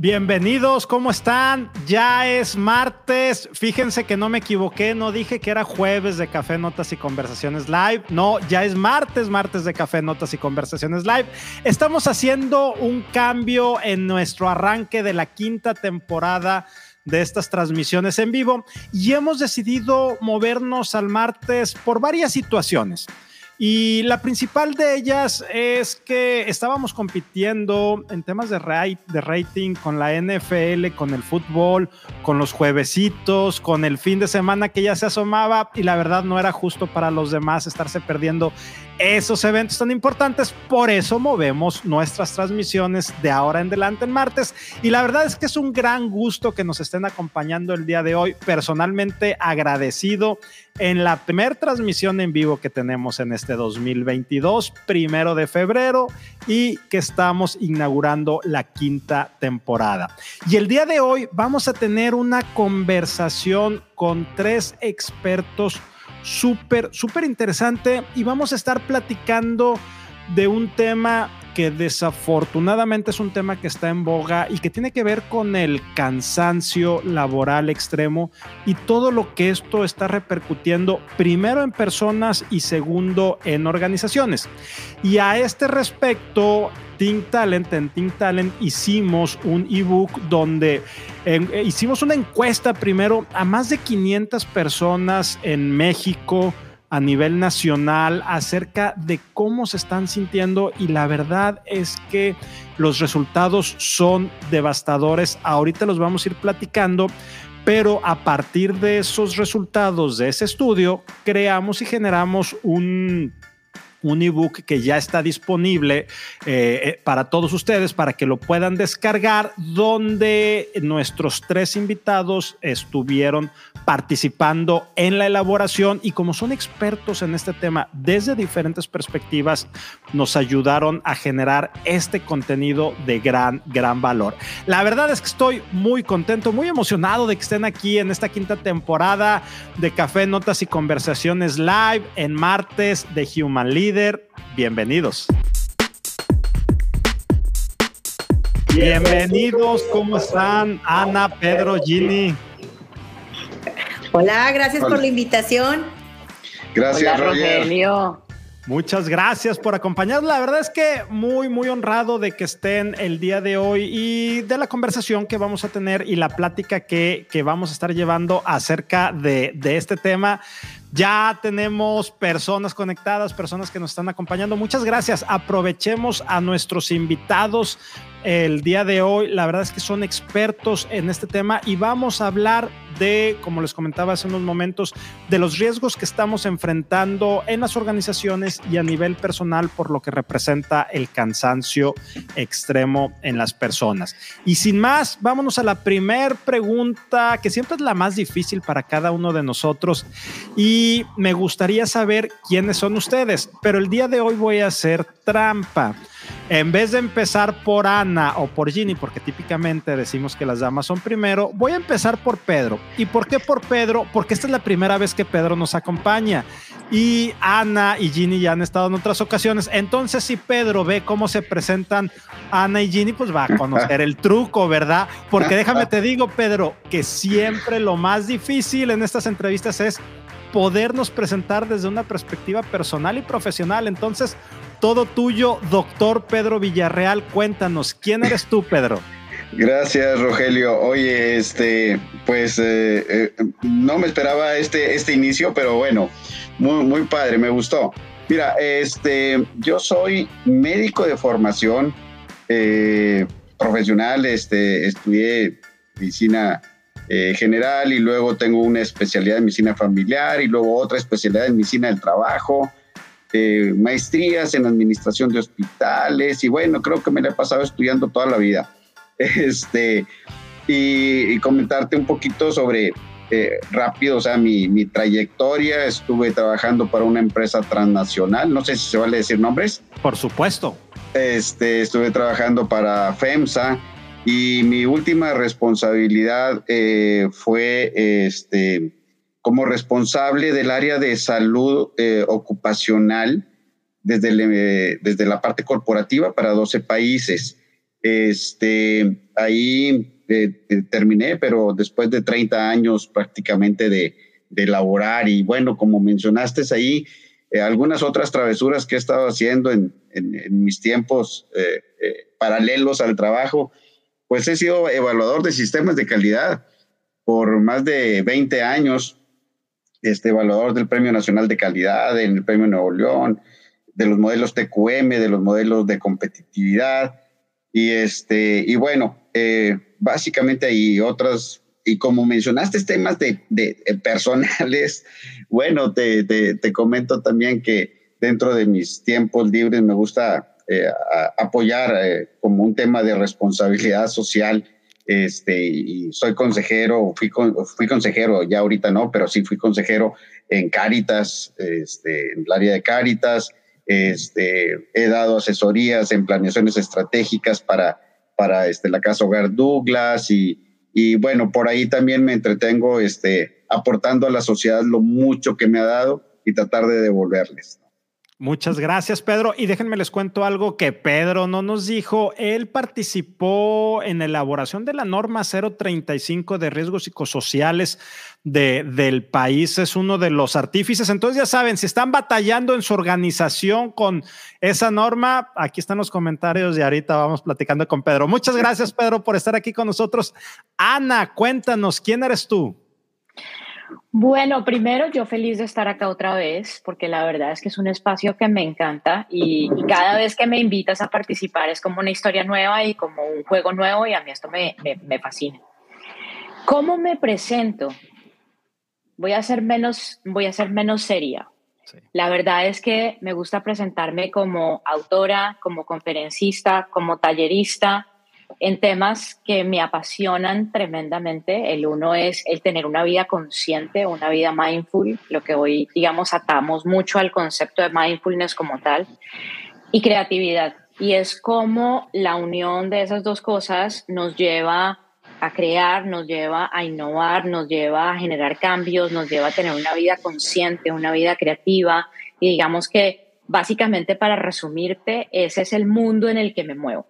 Bienvenidos, ¿cómo están? Ya es martes. Fíjense que no me equivoqué, no dije que era jueves de Café Notas y Conversaciones Live. No, ya es martes, martes de Café Notas y Conversaciones Live. Estamos haciendo un cambio en nuestro arranque de la quinta temporada de estas transmisiones en vivo y hemos decidido movernos al martes por varias situaciones. Y la principal de ellas es que estábamos compitiendo en temas de, rating con la NFL, con el fútbol, con los juevesitos, con el fin de semana que ya se asomaba y la verdad no era justo para los demás estarse perdiendo esos eventos tan importantes. Por eso movemos nuestras transmisiones de ahora en adelante en martes. Y la verdad es que es un gran gusto que nos estén acompañando el día de hoy. Personalmente agradecido en la primera transmisión en vivo que tenemos en este 2022, primero de febrero, y que estamos inaugurando la quinta temporada. Y el día de hoy vamos a tener una conversación con tres expertos súper, súper interesante y vamos a estar platicando de un tema que desafortunadamente es un tema que está en boga y que tiene que ver con el cansancio laboral extremo y todo lo que esto está repercutiendo primero en personas y segundo en organizaciones. Y a este respecto, Think Talent, en Think Talent hicimos un ebook donde eh, hicimos una encuesta primero a más de 500 personas en México, a nivel nacional acerca de cómo se están sintiendo y la verdad es que los resultados son devastadores. Ahorita los vamos a ir platicando, pero a partir de esos resultados de ese estudio, creamos y generamos un un ebook que ya está disponible eh, eh, para todos ustedes para que lo puedan descargar, donde nuestros tres invitados estuvieron participando en la elaboración y como son expertos en este tema desde diferentes perspectivas, nos ayudaron a generar este contenido de gran, gran valor. La verdad es que estoy muy contento, muy emocionado de que estén aquí en esta quinta temporada de Café, Notas y Conversaciones Live en martes de Human Bienvenidos. Bienvenidos, ¿cómo están? Ana, Pedro, Ginny. Hola, gracias por la invitación. Gracias, Rogelio. Muchas gracias por acompañarnos. La verdad es que muy, muy honrado de que estén el día de hoy y de la conversación que vamos a tener y la plática que, que vamos a estar llevando acerca de, de este tema. Ya tenemos personas conectadas, personas que nos están acompañando. Muchas gracias. Aprovechemos a nuestros invitados el día de hoy. La verdad es que son expertos en este tema y vamos a hablar de, como les comentaba hace unos momentos, de los riesgos que estamos enfrentando en las organizaciones y a nivel personal por lo que representa el cansancio extremo en las personas. Y sin más, vámonos a la primer pregunta, que siempre es la más difícil para cada uno de nosotros. Y me gustaría saber quiénes son ustedes, pero el día de hoy voy a hacer trampa. En vez de empezar por Ana o por Ginny, porque típicamente decimos que las damas son primero, voy a empezar por Pedro. ¿Y por qué por Pedro? Porque esta es la primera vez que Pedro nos acompaña. Y Ana y Ginny ya han estado en otras ocasiones. Entonces, si Pedro ve cómo se presentan Ana y Ginny, pues va a conocer el truco, ¿verdad? Porque déjame te digo, Pedro, que siempre lo más difícil en estas entrevistas es podernos presentar desde una perspectiva personal y profesional. Entonces, todo tuyo, doctor Pedro Villarreal. Cuéntanos, ¿quién eres tú, Pedro? Gracias, Rogelio. Oye, este, pues eh, eh, no me esperaba este, este inicio, pero bueno, muy, muy padre, me gustó. Mira, este, yo soy médico de formación eh, profesional, este, estudié medicina general y luego tengo una especialidad en medicina familiar y luego otra especialidad en medicina del trabajo este, maestrías en administración de hospitales y bueno, creo que me la he pasado estudiando toda la vida. Este, y, comentarte un poquito sobre eh, rápido, o sea, mi, mi, trayectoria. Estuve trabajando para una empresa transnacional, no sé si se vale decir nombres. Por supuesto. Este, estuve trabajando para FEMSA y mi última responsabilidad eh, fue este, como responsable del área de salud eh, ocupacional desde, desde la parte corporativa para 12 países. Este, ahí eh, eh, terminé, pero después de 30 años prácticamente de, de laborar y bueno, como mencionaste ahí, eh, algunas otras travesuras que he estado haciendo en, en, mis tiempos paralelos al trabajo, pues he sido evaluador de sistemas de calidad por más de 20 años, este evaluador del Premio Nacional de Calidad, en el Premio Nuevo León, de los modelos TQM, de los modelos de competitividad, y, este, y bueno, eh, básicamente hay otras, y como mencionaste temas de, de, personales, bueno, te, te, comento también que dentro de mis tiempos libres me gusta eh, apoyar eh, como un tema de responsabilidad social. Este, y soy consejero, fui, fui consejero, ya ahorita no, pero sí fui consejero en Cáritas, este, en el área de Cáritas, este, he dado asesorías en planeaciones estratégicas para, para este, la Casa Hogar Douglas y, y bueno, por ahí también me entretengo este, aportando a la sociedad lo mucho que me ha dado y tratar de devolverles. Muchas gracias, Pedro. Y déjenme les cuento algo que Pedro no nos dijo. Él participó en la elaboración de la norma 035 de riesgos psicosociales de, del país. Es uno de los artífices. Entonces, ya saben, si están batallando en su organización con esa norma, aquí están los comentarios y ahorita vamos platicando con Pedro. Muchas gracias, Pedro, por estar aquí con nosotros. Ana, cuéntanos, ¿quién eres tú? Bueno, primero yo feliz de estar acá otra vez, porque la verdad es que es un espacio que me encanta y, cada vez que me invitas a participar es como una historia nueva y como un juego nuevo y a mí esto me, me, fascina. ¿Cómo me presento? Voy a ser menos, voy a ser menos seria. La verdad es que me gusta presentarme como autora, como conferencista, como tallerista, en temas que me apasionan tremendamente. El uno es el tener una vida consciente, una vida mindful, lo que hoy, digamos, atamos mucho al concepto de mindfulness como tal, y creatividad. Y es como la unión de esas dos cosas nos lleva a crear, nos lleva a innovar, nos lleva a generar cambios, nos lleva a tener una vida consciente, una vida creativa. Y digamos que básicamente para resumirte, ese es el mundo en el que me muevo.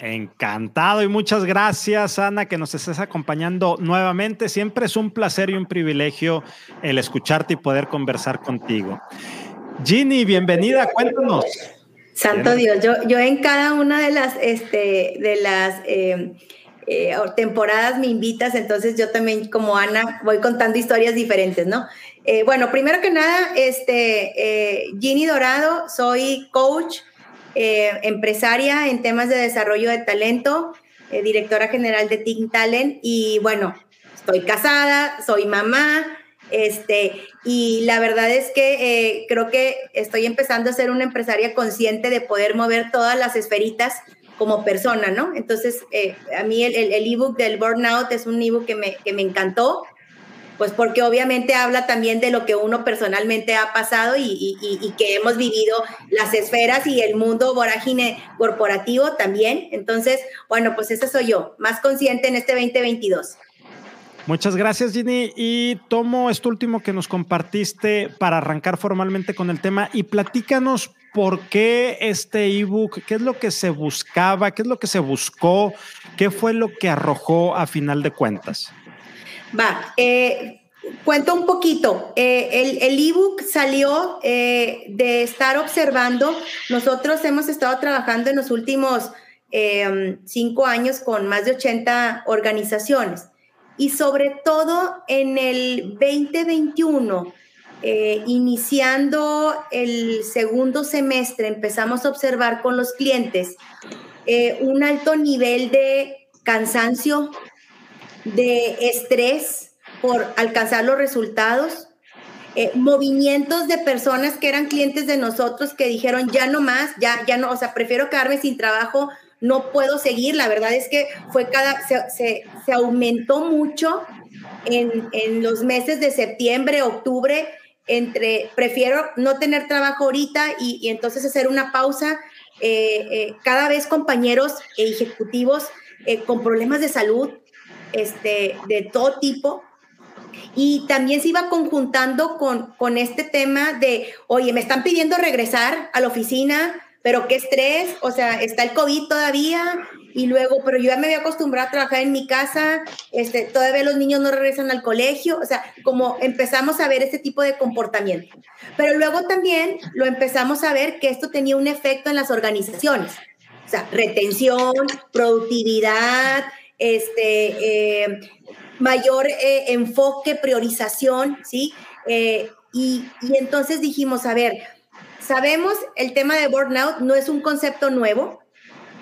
Encantado y muchas gracias, Ana, que nos estés acompañando nuevamente. Siempre es un placer y un privilegio el escucharte y poder conversar contigo. Ginny, bienvenida, cuéntanos. Santo Dios, yo, yo en cada una de las, este, de las eh, eh, temporadas me invitas, entonces yo también como Ana voy contando historias diferentes, ¿no? Eh, bueno, primero que nada, este, Ginny Dorado, soy coach eh, empresaria en temas de desarrollo de talento, eh, directora general de Team Talent y bueno, estoy casada, soy mamá, este, y la verdad es que eh, creo que estoy empezando a ser una empresaria consciente de poder mover todas las esferitas como persona, ¿no? Entonces, a mí el ebook el del Burnout es un ebook que me, que me encantó pues porque obviamente habla también de lo que uno personalmente ha pasado y, que hemos vivido las esferas y el mundo vorágine corporativo también. Entonces, bueno, pues ese soy yo, más consciente en este 2022. Muchas gracias, Ginny. Y tomo esto último que nos compartiste para arrancar formalmente con el tema y platícanos por qué este ebook, qué es lo que se buscaba, qué es lo que se buscó, qué fue lo que arrojó a final de cuentas. Va, eh, cuento un poquito. Eh, el ebook salió eh, de estar observando. Nosotros hemos estado trabajando en los últimos cinco años con más de 80 organizaciones y sobre todo en el 2021. iniciando el segundo semestre, empezamos a observar con los clientes un alto nivel de cansancio, de estrés por alcanzar los resultados, eh, movimientos de personas que eran clientes de nosotros que dijeron ya no más, ya, ya no, o sea, prefiero quedarme sin trabajo, no puedo seguir. La verdad es que fue cada, se, aumentó mucho en, en, los meses de septiembre, octubre, entre prefiero no tener trabajo ahorita y, entonces hacer una pausa. Eh, eh, cada vez compañeros e ejecutivos con problemas de salud, este, de todo tipo. Y también se iba conjuntando con, con este tema de, oye, me están pidiendo regresar a la oficina, pero qué estrés, o sea, está el COVID todavía, y luego, pero yo ya me había acostumbrado a trabajar en mi casa, este, todavía los niños no regresan al colegio, o sea, como empezamos a ver este tipo de comportamiento. Pero luego también lo empezamos a ver que esto tenía un efecto en las organizaciones, o sea, retención, productividad, este, eh, mayor eh, enfoque, priorización, ¿sí? Eh, y, y entonces dijimos, a ver, sabemos el tema de burnout no es un concepto nuevo,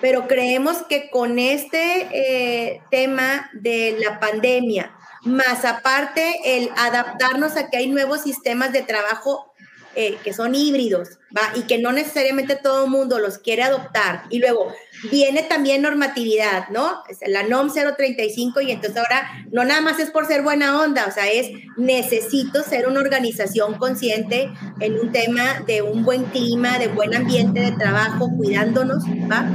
pero creemos que con este tema de la pandemia, más aparte el adaptarnos a que hay nuevos sistemas de trabajo eh, que son híbridos, ¿va? Y que no necesariamente todo el mundo los quiere adoptar. Y luego viene también normatividad, ¿no? La NOM 035 y entonces ahora no nada más es por ser buena onda, o sea, es necesito ser una organización consciente en un tema de un buen clima, de buen ambiente de trabajo, cuidándonos, ¿va?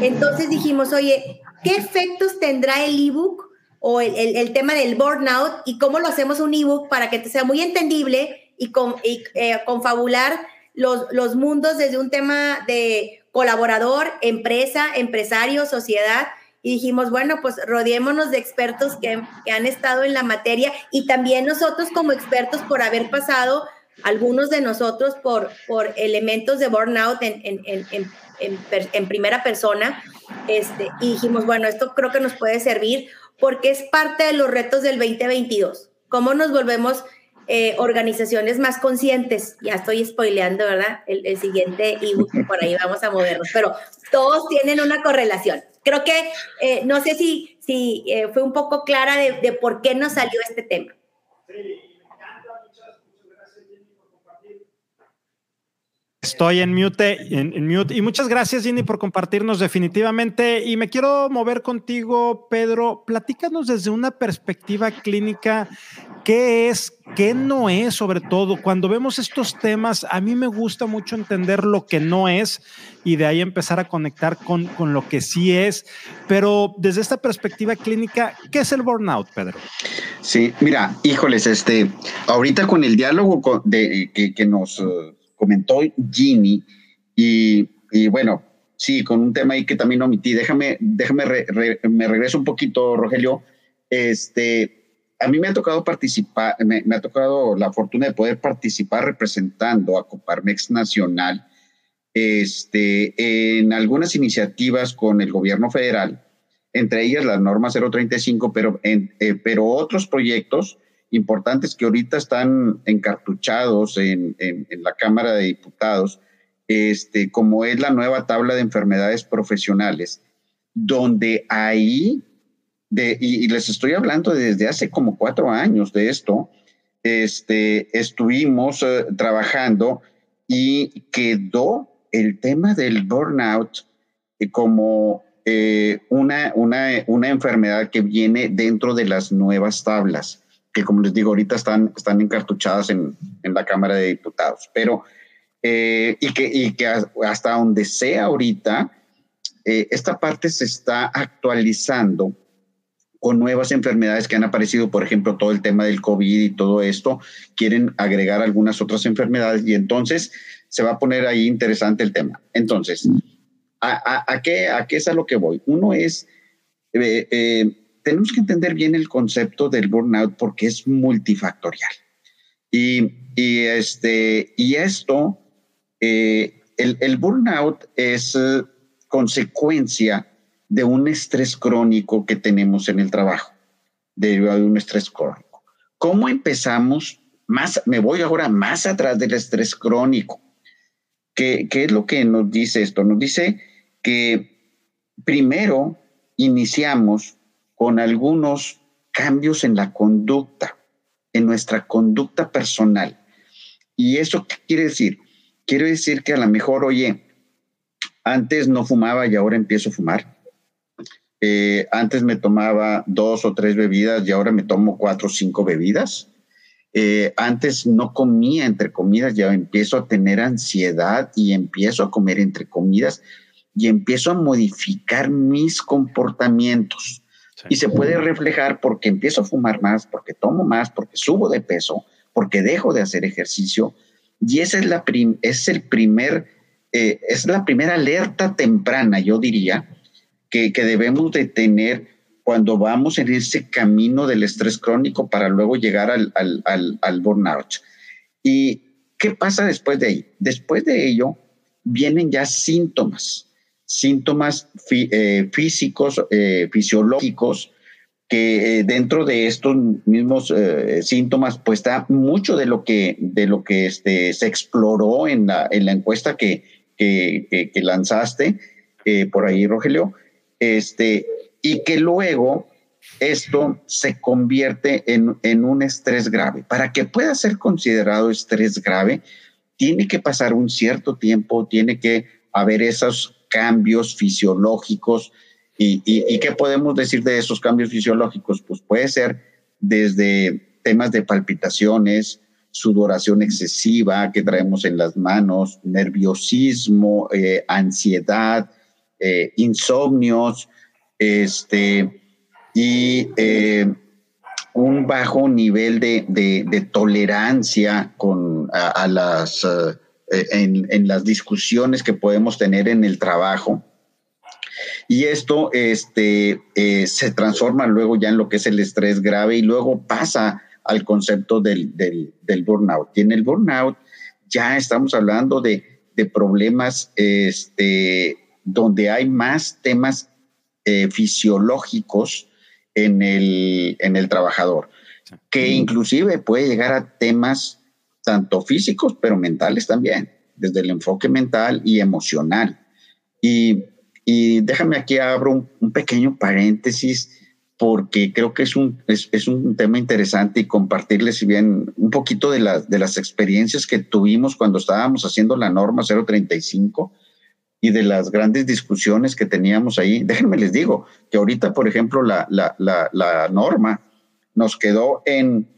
Entonces dijimos, oye, ¿qué efectos tendrá el ebook o el, el, tema del burnout y cómo lo hacemos un ebook para que sea muy entendible y, con, eh, confabular los, los mundos desde un tema de colaborador, empresa, empresario, sociedad. Y dijimos, bueno, pues rodeémonos de expertos que, que, han estado en la materia y también nosotros como expertos por haber pasado, algunos de nosotros por, por elementos de burnout en, en, en, en, primera persona. Este, y dijimos, bueno, esto creo que nos puede servir porque es parte de los retos del 2022. ¿Cómo nos volvemos eh, organizaciones más conscientes. Ya estoy spoileando, ¿verdad? El, siguiente y por ahí vamos a movernos, pero todos tienen una correlación. Creo que eh, no sé si, si eh, fue un poco clara de, por qué nos salió este tema. Estoy en mute, en, mute. Y muchas gracias, Ginny, por compartirnos definitivamente. Y me quiero mover contigo, Pedro. Platícanos desde una perspectiva clínica, qué es, qué no es, sobre todo. Cuando vemos estos temas, a mí me gusta mucho entender lo que no es y de ahí empezar a conectar con, con lo que sí es. Pero desde esta perspectiva clínica, ¿qué es el burnout, Pedro? Sí, mira, híjoles, este, ahorita con el diálogo que, que nos comentó Ginny, y, y, bueno, sí, con un tema ahí que también omití. Déjame, déjame, me regreso un poquito, Rogelio. Este, a mí me ha tocado participar, me, ha tocado la fortuna de poder participar representando a Coparmex Nacional este, en algunas iniciativas con el gobierno federal, entre ellas la norma 035, pero, en, eh, pero otros proyectos importantes que ahorita están encartuchados en, en, la Cámara de Diputados, este, como es la nueva tabla de enfermedades profesionales, donde ahí, de, y, les estoy hablando desde hace como cuatro años de esto, este, estuvimos eh, trabajando y quedó el tema del burnout eh, como eh, una, una, una enfermedad que viene dentro de las nuevas tablas que como les digo, ahorita están, están encartuchadas en, en la Cámara de Diputados. Pero, y, que, y que hasta donde sea ahorita, esta parte se está actualizando con nuevas enfermedades que han aparecido, por ejemplo, todo el tema del COVID y todo esto, quieren agregar algunas otras enfermedades y entonces se va a poner ahí interesante el tema. Entonces, ¿a, a, qué, a qué es a lo que voy? Uno es, eh, tenemos que entender bien el concepto del burnout porque es multifactorial. Y, y este, y esto, eh, el, el, burnout es eh, consecuencia de un estrés crónico que tenemos en el trabajo, derivado de un estrés crónico. ¿Cómo empezamos? Más, me voy ahora más atrás del estrés crónico. ¿Qué, ¿Qué es lo que nos dice esto? Nos dice que primero iniciamos con algunos cambios en la conducta, en nuestra conducta personal. ¿Y eso qué quiere decir? Quiere decir que a lo mejor, oye, antes no fumaba y ahora empiezo a fumar. Eh, antes me tomaba dos o tres bebidas y ahora me tomo cuatro o cinco bebidas. Eh, antes no comía entre comidas, ya empiezo a tener ansiedad y empiezo a comer entre comidas y empiezo a modificar mis comportamientos. Y se puede reflejar porque empiezo a fumar más, porque tomo más, porque subo de peso, porque dejo de hacer ejercicio. Y esa es, la es el primer, eh, es la primera alerta temprana, yo diría, que, debemos de tener cuando vamos en ese camino del estrés crónico para luego llegar al, al, burnout. ¿Y qué pasa después de ahí? Después de ello vienen ya síntomas, síntomas eh, físicos, eh, fisiológicos, que eh, dentro de estos mismos síntomas, pues está mucho de lo que, de lo que este, se exploró en la, en la encuesta que, que lanzaste por ahí, Rogelio, este, y que luego esto se convierte en, un estrés grave. Para que pueda ser considerado estrés grave, tiene que pasar un cierto tiempo, tiene que haber esos cambios fisiológicos. ¿Y, y, qué podemos decir de esos cambios fisiológicos? Pues puede ser desde temas de palpitaciones, sudoración excesiva que traemos en las manos, nerviosismo, eh, ansiedad, eh, insomnios, este, y eh, un bajo nivel de, tolerancia con, a, las, eh, en, las discusiones que podemos tener en el trabajo. Y esto este, se transforma luego ya en lo que es el estrés grave y luego pasa al concepto del, del, burnout. Y en el burnout ya estamos hablando de, de problemas este, donde hay más temas eh, fisiológicos en el, en el trabajador, que inclusive puede llegar a temas tanto físicos, pero mentales también, desde el enfoque mental y emocional. Y, y déjame aquí abro un, pequeño paréntesis porque creo que es un, es, es, un tema interesante y compartirles bien un poquito de, las de las experiencias que tuvimos cuando estábamos haciendo la norma 035 y de las grandes discusiones que teníamos ahí. Déjenme les digo que ahorita, por ejemplo, la, la, la, norma nos quedó en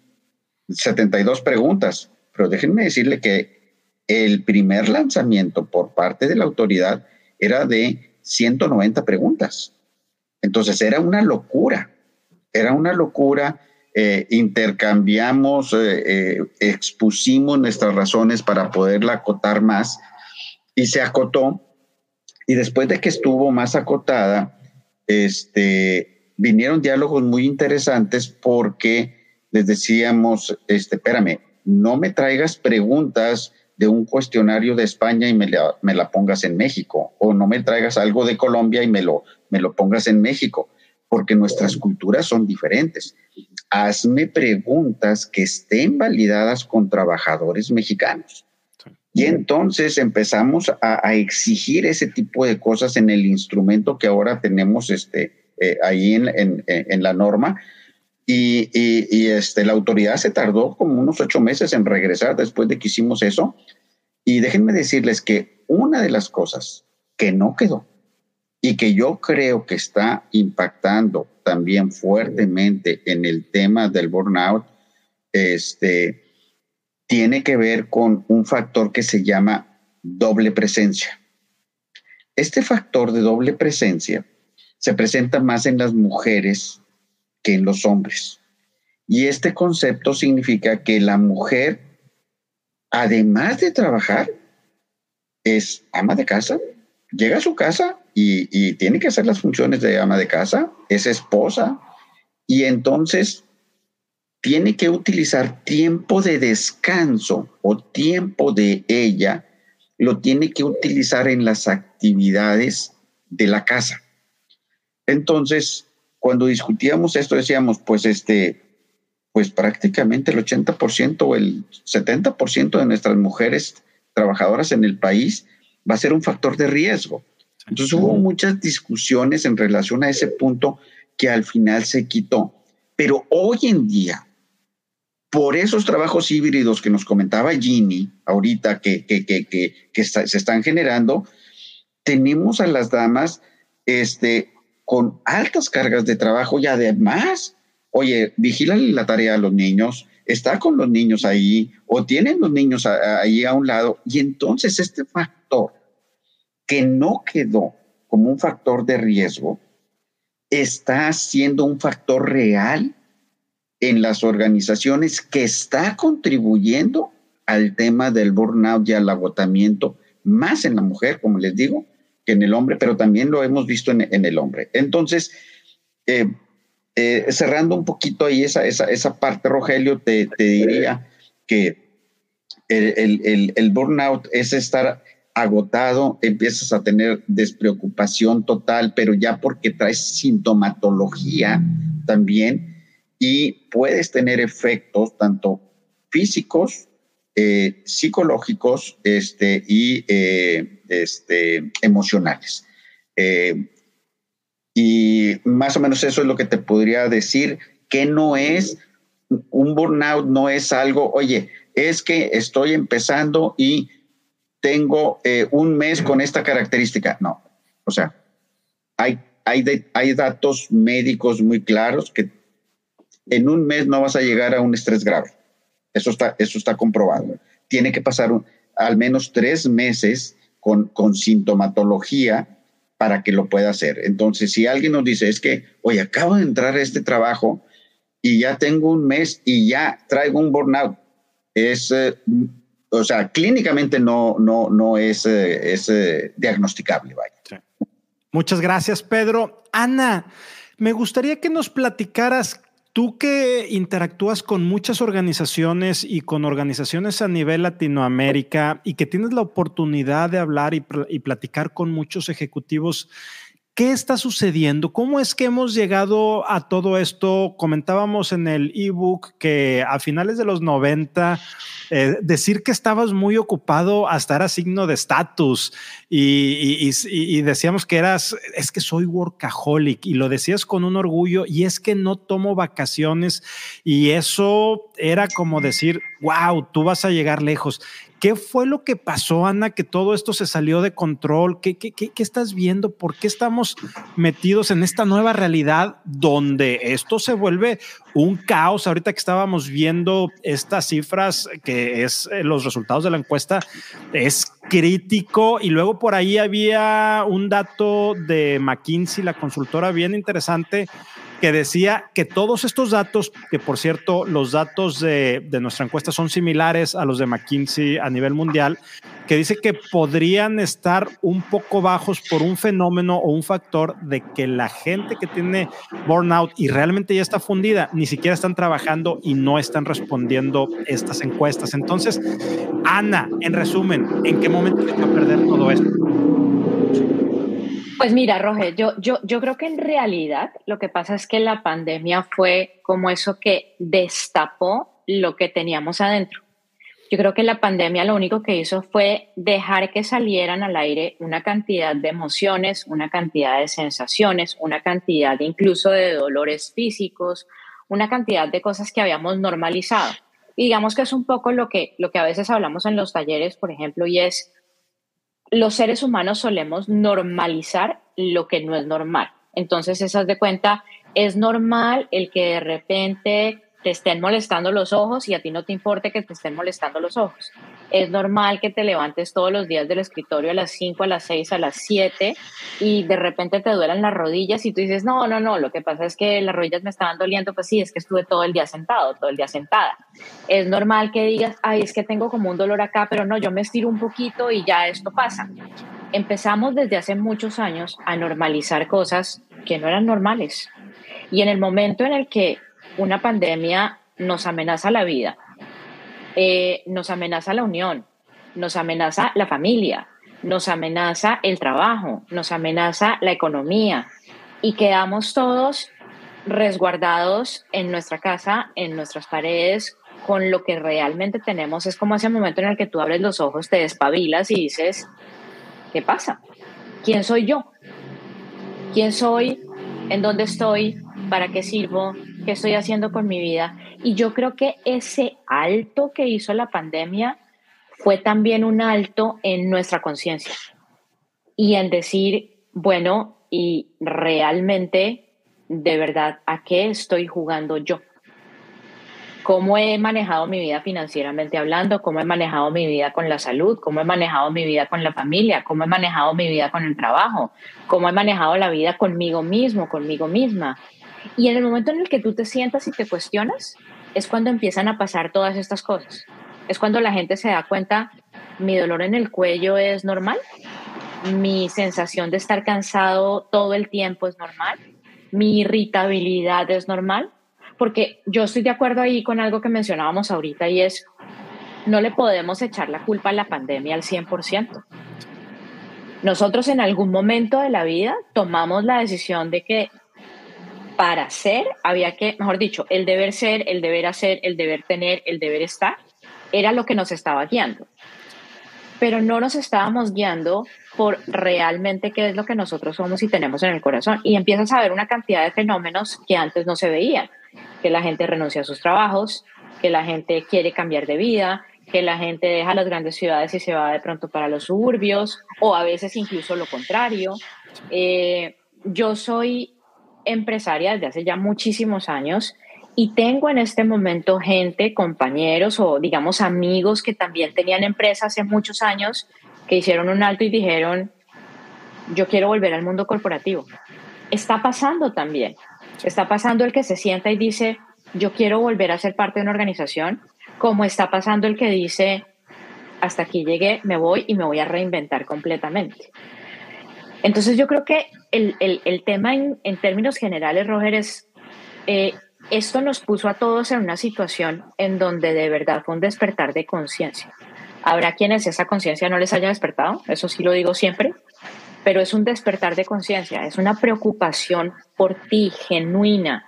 72 preguntas, pero déjenme decirle que el primer lanzamiento por parte de la autoridad era de 190 preguntas. Entonces era una locura, era una locura. Eh, intercambiamos, eh, eh, expusimos nuestras razones para poderla acotar más y se acotó y después de que estuvo más acotada, este, vinieron diálogos muy interesantes porque les decíamos, este, espérame, no me traigas preguntas de un cuestionario de España y me la, pongas en México, o no me traigas algo de Colombia y me lo pongas en México, porque nuestras culturas son diferentes. Hazme preguntas que estén validadas con trabajadores mexicanos. Y entonces empezamos a, exigir ese tipo de cosas en el instrumento que ahora tenemos este, eh, ahí en, la norma. Y, este, la autoridad se tardó como unos ocho meses en regresar después de que hicimos eso. Y déjenme decirles que una de las cosas que no quedó y que yo creo que está impactando también fuertemente en el tema del burnout, este, tiene que ver con un factor que se llama doble presencia. Este factor de doble presencia se presenta más en las mujeres que en los hombres. Y este concepto significa que la mujer, además de trabajar, es ama de casa, llega a su casa y, tiene que hacer las funciones de ama de casa, es esposa, y entonces tiene que utilizar tiempo de descanso o tiempo de ella, lo tiene que utilizar en las actividades de la casa. Entonces, cuando discutíamos esto, decíamos, pues este, pues prácticamente el 80% o el 70% de nuestras mujeres trabajadoras en el país va a ser un factor de riesgo. Entonces hubo muchas discusiones en relación a ese punto que al final se quitó. Pero hoy en día, por esos trabajos híbridos que nos comentaba Ginny ahorita que, que, que, que se están generando, tenemos a las damas este, con altas cargas de trabajo y además, oye, vigílale la tarea a los niños, está con los niños ahí o tienen los niños ahí a un lado. Y entonces este factor que no quedó como un factor de riesgo está siendo un factor real en las organizaciones que está contribuyendo al tema del burnout y al agotamiento, más en la mujer, como les digo, que en el hombre, pero también lo hemos visto en, el hombre. Entonces, eh, eh, cerrando un poquito ahí esa, esa, esa parte, Rogelio, te, te diría que el, el, el, burnout es estar agotado, empiezas a tener despreocupación total, pero ya porque traes sintomatología también y puedes tener efectos tanto físicos, eh, psicológicos este, y eh, este, emocionales. Eh, y más o menos eso es lo que te podría decir, que no es un burnout, no es algo, oye, es que estoy empezando y tengo eh, un mes con esta característica. No, o sea, hay, hay, hay datos médicos muy claros que en un mes no vas a llegar a un estrés grave. Eso está, eso está comprobado. Tiene que pasar al menos tres meses con, con sintomatología para que lo pueda hacer. Entonces, si alguien nos dice, es que, oye, acabo de entrar a este trabajo y ya tengo un mes y ya traigo un burnout, es, eh, o sea, clínicamente no, no, no es, eh, es eh, diagnosticable. Vaya. Muchas gracias, Pedro. Ana, me gustaría que nos platicaras Tú que interactúas con muchas organizaciones y con organizaciones a nivel Latinoamérica y que tienes la oportunidad de hablar y, platicar con muchos ejecutivos ¿Qué está sucediendo? ¿Cómo es que hemos llegado a todo esto? Comentábamos en el ebook que a finales de los 90 eh, decir que estabas muy ocupado hasta era signo de estatus y, y, decíamos que eras, es que soy workaholic y lo decías con un orgullo y es que no tomo vacaciones y eso era como decir, wow, tú vas a llegar lejos. ¿Qué fue lo que pasó, Ana, que todo esto se salió de control? ¿Qué, estás viendo? ¿Por qué estamos metidos en esta nueva realidad donde esto se vuelve un caos? Ahorita que estábamos viendo estas cifras, que es eh, los resultados de la encuesta, es crítico. Y luego por ahí había un dato de McKinsey, la consultora bien interesante, que decía que todos estos datos, que por cierto, los datos de, nuestra encuesta son similares a los de McKinsey a nivel mundial, que dice que podrían estar un poco bajos por un fenómeno o un factor de que la gente que tiene burnout y realmente ya está fundida, ni siquiera están trabajando y no están respondiendo estas encuestas. Entonces, Ana, en resumen, ¿en qué momento hay que perder todo esto? Pues mira, Roger, yo, yo, yo creo que en realidad lo que pasa es que la pandemia fue como eso que destapó lo que teníamos adentro. Yo creo que la pandemia lo único que hizo fue dejar que salieran al aire una cantidad de emociones, una cantidad de sensaciones, una cantidad incluso de dolores físicos, una cantidad de cosas que habíamos normalizado. Y digamos que es un poco lo que, lo que a veces hablamos en los talleres, por ejemplo, y es los seres humanos solemos normalizar lo que no es normal. Entonces, esas de cuenta, es normal el que de repente te estén molestando los ojos y a ti no te importe que te estén molestando los ojos. Es normal que te levantes todos los días del escritorio a las 5, a las 6, a las 7 y de repente te duelan las rodillas y tú dices, no, no, no, lo que pasa es que las rodillas me estaban doliendo, pues sí, es que estuve todo el día sentado, todo el día sentada. Es normal que digas, ay, es que tengo como un dolor acá, pero no, yo me estiro un poquito y ya esto pasa. Empezamos desde hace muchos años a normalizar cosas que no eran normales. Y en el momento en el que una pandemia nos amenaza la vida, eh, nos amenaza la unión, nos amenaza la familia, nos amenaza el trabajo, nos amenaza la economía y quedamos todos resguardados en nuestra casa, en nuestras paredes, con lo que realmente tenemos. Es como ese momento en el que tú abres los ojos, te despabilas y dices, ¿qué pasa? ¿Quién soy yo? ¿Quién soy? ¿En dónde estoy? ¿Para qué sirvo? ¿Qué estoy haciendo con mi vida? Y yo creo que ese alto que hizo la pandemia fue también un alto en nuestra conciencia y en decir, bueno, y realmente, de verdad, ¿a qué estoy jugando yo? ¿Cómo he manejado mi vida financieramente hablando? ¿Cómo he manejado mi vida con la salud? ¿Cómo he manejado mi vida con la familia? ¿Cómo he manejado mi vida con el trabajo? ¿Cómo he manejado la vida conmigo mismo, conmigo misma? Y en el momento en el que tú te sientas y te cuestionas, es cuando empiezan a pasar todas estas cosas. Es cuando la gente se da cuenta, mi dolor en el cuello es normal, mi sensación de estar cansado todo el tiempo es normal, mi irritabilidad es normal, porque yo estoy de acuerdo ahí con algo que mencionábamos ahorita y es, no le podemos echar la culpa a la pandemia al 100%. Nosotros en algún momento de la vida tomamos la decisión de que para ser había que, mejor dicho, el deber ser, el deber hacer, el deber tener, el deber estar, era lo que nos estaba guiando. Pero no nos estábamos guiando por realmente qué es lo que nosotros somos y tenemos en el corazón. Y empiezas a ver una cantidad de fenómenos que antes no se veían, que la gente renuncia a sus trabajos, que la gente quiere cambiar de vida, que la gente deja las grandes ciudades y se va de pronto para los suburbios, o a veces incluso lo contrario. Eh, yo soy empresaria desde hace ya muchísimos años y tengo en este momento gente, compañeros o digamos amigos que también tenían empresas hace muchos años que hicieron un alto y dijeron, yo quiero volver al mundo corporativo. Está pasando también. Está pasando el que se sienta y dice, yo quiero volver a ser parte de una organización, como está pasando el que dice, hasta aquí llegué, me voy y me voy a reinventar completamente. Entonces yo creo que el, el, tema en, términos generales, Roger, es, eh, esto nos puso a todos en una situación en donde de verdad fue un despertar de conciencia. Habrá quienes esa conciencia no les haya despertado, eso sí lo digo siempre, pero es un despertar de conciencia, es una preocupación por ti, genuina,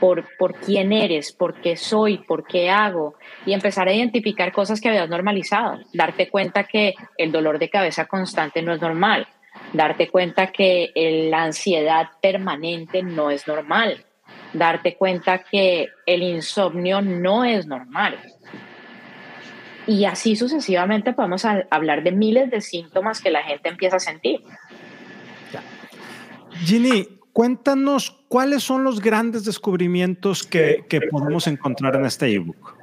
por, por quién eres, por qué soy, por qué hago, y empezar a identificar cosas que habías normalizado, darte cuenta que el dolor de cabeza constante no es normal, darte cuenta que la ansiedad permanente no es normal, darte cuenta que el insomnio no es normal, y así sucesivamente podemos hablar de miles de síntomas que la gente empieza a sentir. Ginny, cuéntanos cuáles son los grandes descubrimientos que, que podemos encontrar en este ebook.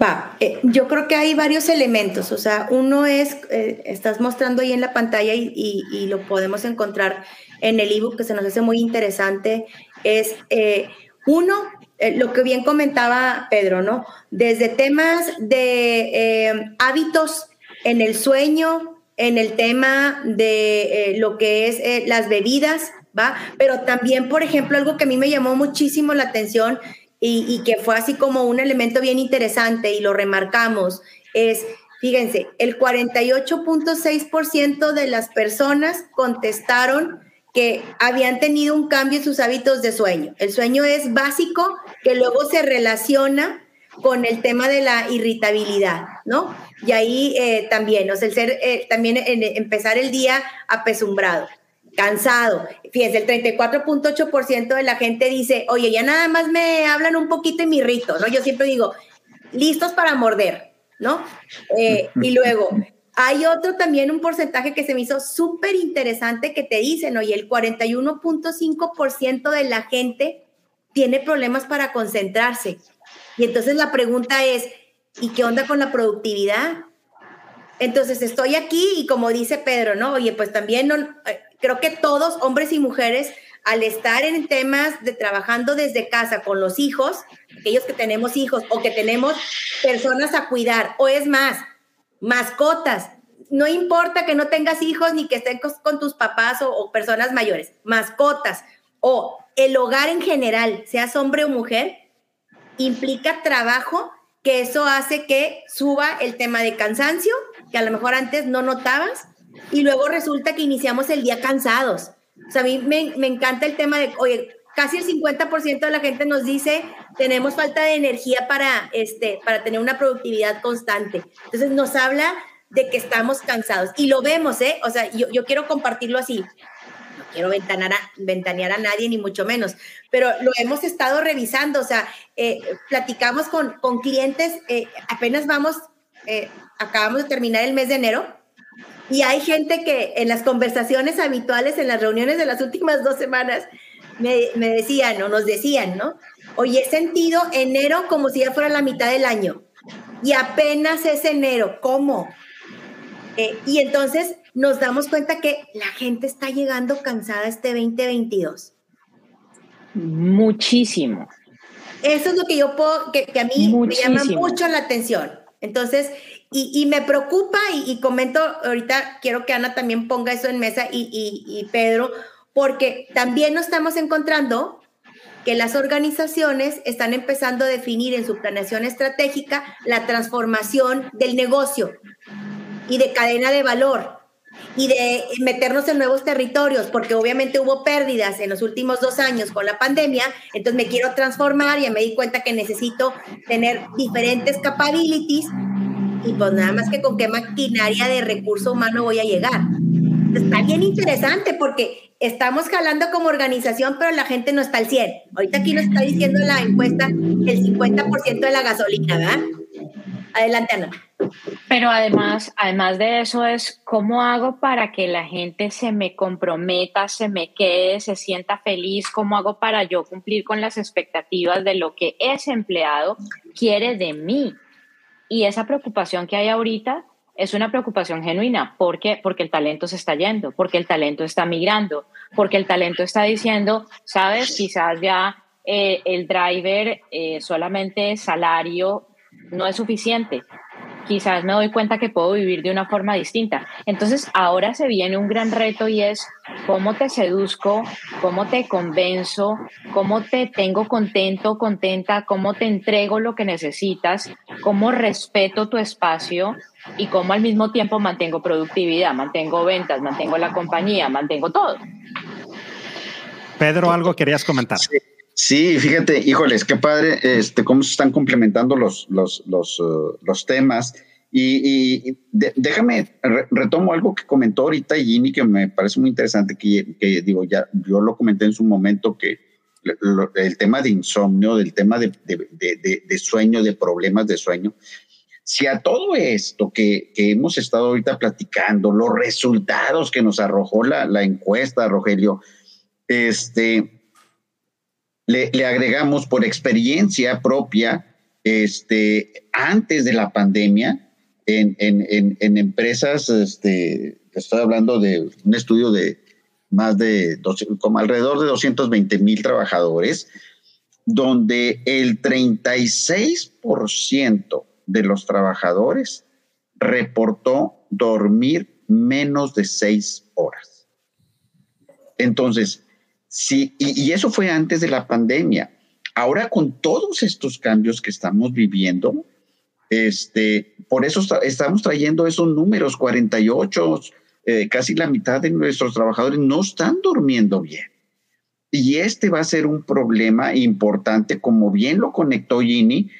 Va, eh, yo creo que hay varios elementos, o sea, uno es, eh, estás mostrando ahí en la pantalla y, y, lo podemos encontrar en el ebook que se nos hace muy interesante, es eh, uno, eh, lo que bien comentaba Pedro, ¿no? Desde temas de eh, hábitos en el sueño, en el tema de eh, lo que es las bebidas, ¿va? Pero también, por ejemplo, algo que a mí me llamó muchísimo la atención y, que fue así como un elemento bien interesante y lo remarcamos, es, fíjense, el 48.6% de las personas contestaron que habían tenido un cambio en sus hábitos de sueño. El sueño es básico, que luego se relaciona con el tema de la irritabilidad, ¿no? Y ahí eh, también, o sea, el ser, eh, también empezar el día apesumbrado, cansado. Fíjense, el 34.8% de la gente dice, oye, ya nada más me hablan un poquito y me irrito, ¿no? Yo siempre digo, listos para morder, ¿no? Eh, y luego, hay otro también, un porcentaje que se me hizo súper interesante que te dicen, oye, el 41.5% de la gente tiene problemas para concentrarse. Y entonces la pregunta es, ¿y qué onda con la productividad? Entonces estoy aquí y como dice Pedro, ¿no? Oye, pues también no, eh, creo que todos, hombres y mujeres, al estar en temas de trabajando desde casa con los hijos, aquellos que tenemos hijos o que tenemos personas a cuidar, o es más, mascotas. No importa que no tengas hijos ni que estén con tus papás o, personas mayores, mascotas o el hogar en general, seas hombre o mujer, implica trabajo que eso hace que suba el tema de cansancio, que a lo mejor antes no notabas, y luego resulta que iniciamos el día cansados. O sea, a mí me, me encanta el tema de, oye, casi el 50% de la gente nos dice, tenemos falta de energía para, este, para tener una productividad constante. Entonces nos habla de que estamos cansados y lo vemos, ¿eh? O sea, yo, yo quiero compartirlo así. No quiero ventanear a, ventanear a nadie, ni mucho menos, pero lo hemos estado revisando, o sea, eh, platicamos con, con clientes, eh, apenas vamos, eh, acabamos de terminar el mes de enero, y hay gente que en las conversaciones habituales, en las reuniones de las últimas dos semanas, me, decían o nos decían, ¿no? Oye, he sentido enero como si ya fuera la mitad del año y apenas es enero, ¿cómo? Eh, y entonces nos damos cuenta que la gente está llegando cansada este 2022. Muchísimo. Eso es lo que yo puedo, que, a mí me llama mucho la atención. Entonces, y, me preocupa y, comento, ahorita quiero que Ana también ponga eso en mesa y, y Pedro, porque también nos estamos encontrando que las organizaciones están empezando a definir en su planeación estratégica la transformación del negocio y de cadena de valor y de meternos en nuevos territorios, porque obviamente hubo pérdidas en los últimos dos años con la pandemia, entonces me quiero transformar, y me di cuenta que necesito tener diferentes capabilities y pues nada más que con qué maquinaria de recurso humano voy a llegar. Está bien interesante porque estamos jalando como organización, pero la gente no está al 100. Ahorita aquí nos está diciendo la encuesta el 50% de la gasolina, ¿verdad? Adelante, Ana. Pero además, además de eso es cómo hago para que la gente se me comprometa, se me quede, se sienta feliz, cómo hago para yo cumplir con las expectativas de lo que ese empleado quiere de mí. Y esa preocupación que hay ahorita es una preocupación genuina. Porque el talento se está yendo, porque el talento está migrando, porque el talento está diciendo, sabes, quizás ya eh, el driver eh, solamente salario no es suficiente. Quizás me doy cuenta que puedo vivir de una forma distinta. Entonces ahora se viene un gran reto y es cómo te seduzco, cómo te convenzo, cómo te tengo contento, contenta, cómo te entrego lo que necesitas, cómo respeto tu espacio y cómo al mismo tiempo mantengo productividad, mantengo ventas, mantengo la compañía, mantengo todo. Pedro, algo querías comentar. Sí, fíjate, híjoles, qué padre, este, cómo se están complementando los, los, los, uh, los temas. Y, déjame, retomo algo que comentó ahorita Ginny, que me parece muy interesante, que, que, digo, ya yo lo comenté en su momento, que el tema de insomnio, del tema de, de, de, sueño, de problemas de sueño, si a todo esto que, que, hemos estado ahorita platicando, los resultados que nos arrojó la, la encuesta, Rogelio, este, le, agregamos por experiencia propia, este, antes de la pandemia, en, en, empresas, este, estoy hablando de un estudio de más de, como alrededor de 220 mil trabajadores, donde el 36% de los trabajadores reportó dormir menos de seis horas. Entonces, Sí, y, eso fue antes de la pandemia. Ahora con todos estos cambios que estamos viviendo, este, por eso estamos trayendo esos números, 48, eh, casi la mitad de nuestros trabajadores no están durmiendo bien. Y este va a ser un problema importante, como bien lo conectó Gini,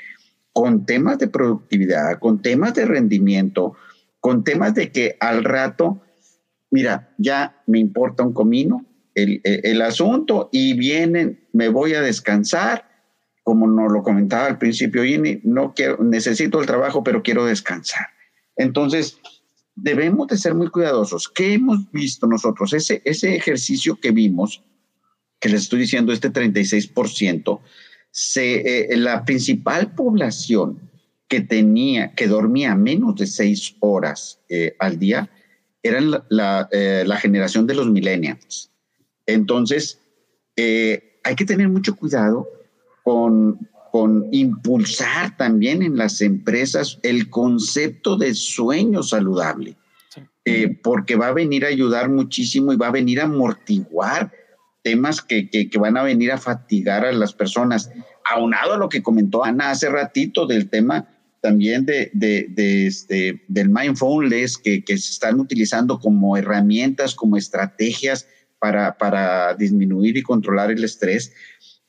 con temas de productividad, con temas de rendimiento, con temas de que al rato, mira, ya me importa un comino, el, asunto y vienen, me voy a descansar, como nos lo comentaba al principio Ginny, no quiero, necesito el trabajo, pero quiero descansar. Entonces, debemos de ser muy cuidadosos. ¿Qué hemos visto nosotros? Ese, ese ejercicio que vimos, que les estoy diciendo, este 36%, se, eh, la principal población que tenía, que dormía menos de seis horas eh, al día, era la, eh, la generación de los millennials. Entonces, eh, hay que tener mucho cuidado con, impulsar también en las empresas el concepto de sueño saludable, eh, porque va a venir a ayudar muchísimo y va a venir a amortiguar temas que, van a venir a fatigar a las personas. Aunado a lo que comentó Ana hace ratito del tema también de, este, del mindfulness que, que se están utilizando como herramientas, como estrategias para, disminuir y controlar el estrés.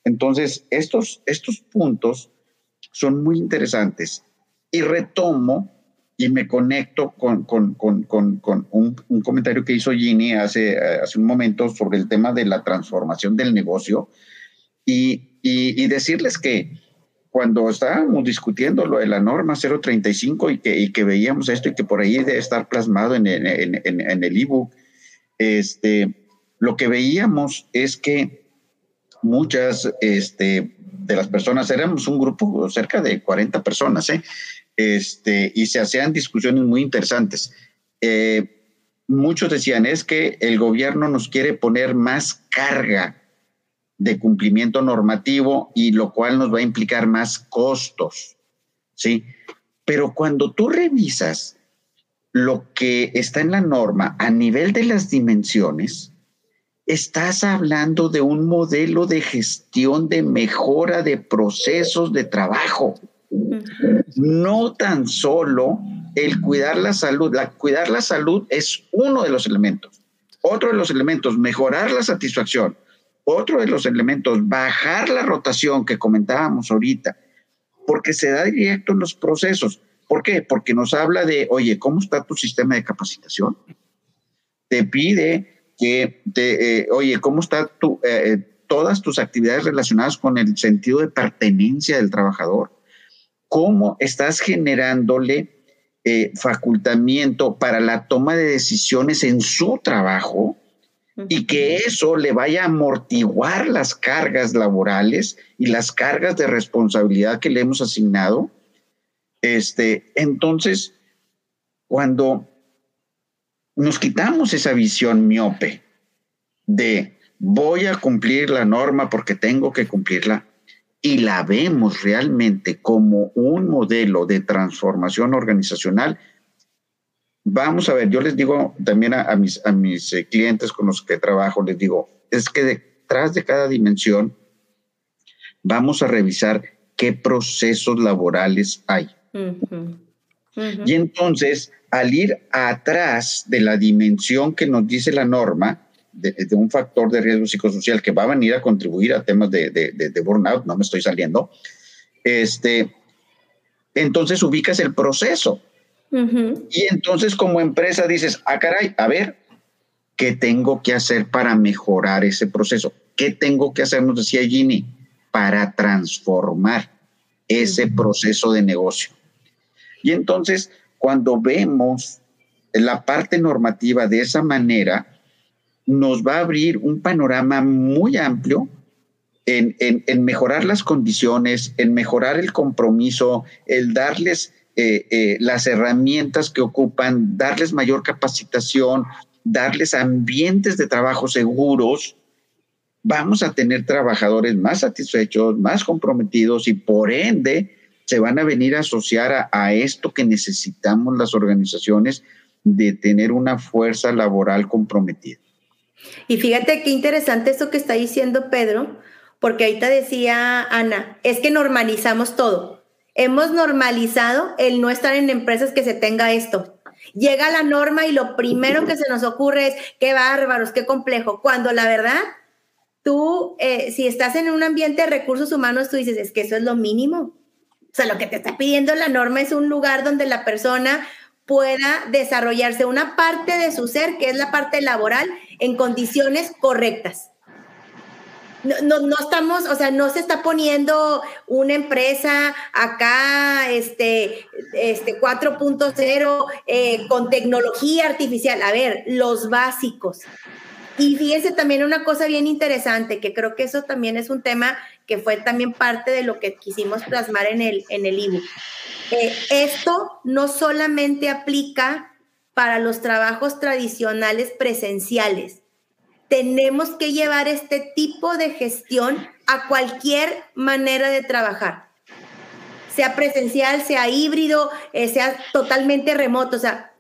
Entonces, estos, estos puntos son muy interesantes y retomo y me conecto con, un, comentario que hizo Ginny hace, hace un momento sobre el tema de la transformación del negocio y, y, decirles que cuando estábamos discutiendo lo de la norma 035 y que, y que veíamos esto y que por ahí debe estar plasmado en, en, en, en el ebook, este, lo que veíamos es que muchas este, de las personas, éramos un grupo cerca de 40 personas, ¿eh? este, y se hacían discusiones muy interesantes. Eh, muchos decían, es que el gobierno nos quiere poner más carga de cumplimiento normativo y lo cual nos va a implicar más costos, ¿sí? Pero cuando tú revisas lo que está en la norma a nivel de las dimensiones, estás hablando de un modelo de gestión de mejora de procesos de trabajo. No tan solo el cuidar la salud. La, cuidar la salud es uno de los elementos. Otro de los elementos, mejorar la satisfacción. Otro de los elementos, bajar la rotación que comentábamos ahorita, porque se da directo en los procesos. ¿Por qué? Porque nos habla de, oye, ¿cómo está tu sistema de capacitación? Te pide que, te, eh, oye, ¿cómo está tu, eh, eh, todas tus actividades relacionadas con el sentido de pertenencia del trabajador? ¿Cómo estás generándole facultamiento para la toma de decisiones en su trabajo? y que eso le vaya a amortiguar las cargas laborales y las cargas de responsabilidad que le hemos asignado. Este, entonces, cuando nos quitamos esa visión miope de voy a cumplir la norma porque tengo que cumplirla y la vemos realmente como un modelo de transformación organizacional, vamos a ver, yo les digo también a, mis, eh, clientes con los que trabajo, les digo, es que detrás de cada dimensión vamos a revisar qué procesos laborales hay. Y entonces al ir atrás de la dimensión que nos dice la norma, de, un factor de riesgo psicosocial que va a venir a contribuir a temas de, de, burnout, no me estoy saliendo, este, entonces ubicas el proceso. Y entonces como empresa dices, ah, caray, a ver, ¿qué tengo que hacer para mejorar ese proceso? ¿Qué tengo que hacer, nos decía Ginny, para transformar ese proceso de negocio? Y entonces cuando vemos la parte normativa de esa manera, nos va a abrir un panorama muy amplio en, mejorar las condiciones, en mejorar el compromiso, el darles eh, eh, las herramientas que ocupan, darles mayor capacitación, darles ambientes de trabajo seguros, vamos a tener trabajadores más satisfechos, más comprometidos y por ende se van a venir a asociar a, esto que necesitamos las organizaciones de tener una fuerza laboral comprometida. Y fíjate qué interesante esto que está diciendo Pedro, porque ahorita decía Ana, es que normalizamos todo. Hemos normalizado el no estar en empresas que se tenga esto. Llega la norma y lo primero que se nos ocurre es, qué bárbaros, qué complejo, cuando la verdad, tú, eh, si estás en un ambiente de recursos humanos, tú dices, es que eso es lo mínimo. O sea, lo que te está pidiendo la norma es un lugar donde la persona pueda desarrollarse una parte de su ser, que es la parte laboral, en condiciones correctas. No, no, estamos, o sea, no se está poniendo una empresa acá, este, este 4.0 eh, con tecnología artificial. A ver, los básicos. Y fíjense también una cosa bien interesante, que creo que eso también es un tema que fue también parte de lo que quisimos plasmar en el, en el. Eh, esto no solamente aplica para los trabajos tradicionales presenciales. Tenemos que llevar este tipo de gestión a cualquier manera de trabajar, sea presencial, sea híbrido, eh, sea totalmente remoto. O sea,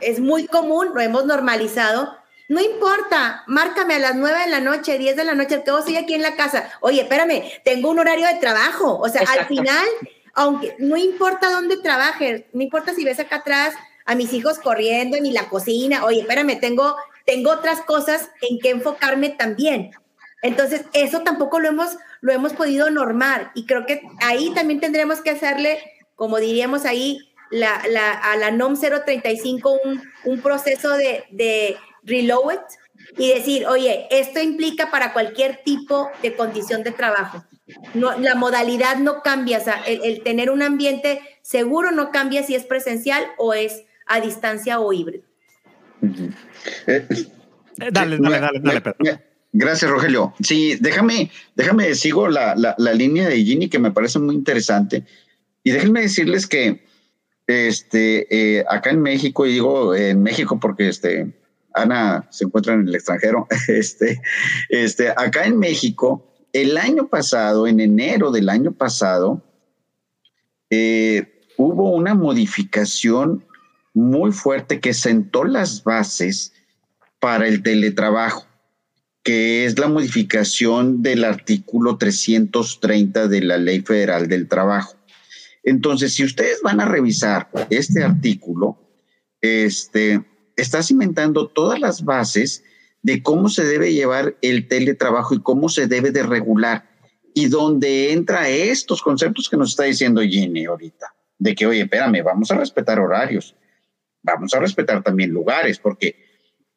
es muy común, lo hemos normalizado, no importa, márcame a las 9 de la noche, 10 de la noche, que vos estoy aquí en la casa. Oye, espérame, tengo un horario de trabajo. O sea, al final, aunque no importa dónde trabajes, no importa si ves acá atrás a mis hijos corriendo ni la cocina. Oye, espérame, tengo, tengo otras cosas en que enfocarme también. Entonces, eso tampoco lo hemos, lo hemos podido normar. Y creo que ahí también tendremos que hacerle, como diríamos ahí, la, a la NOM 035 un, un proceso de, de reload y decir, oye, esto implica para cualquier tipo de condición de trabajo. No, la modalidad no cambia, o sea, el, tener un ambiente seguro no cambia si es presencial o es a distancia o híbrido. Eh, dale, dale, dale, dale, Gracias, Rogelio. Sí, déjame, déjame, sigo la, la, línea de Ginny que me parece muy interesante. Y déjenme decirles que este, eh, acá en México, y digo en México porque este, Ana se encuentra en el extranjero. Este, este, acá en México, el año pasado, en enero del año pasado, eh, hubo una modificación muy fuerte que sentó las bases para el teletrabajo, que es la modificación del artículo 330 de la Ley Federal del Trabajo. Entonces, si ustedes van a revisar este artículo, este, está cimentando todas las bases de cómo se debe llevar el teletrabajo y cómo se debe de regular. Y donde entra estos conceptos que nos está diciendo Jenny ahorita, de que, oye, espérame, vamos a respetar horarios, vamos a respetar también lugares, porque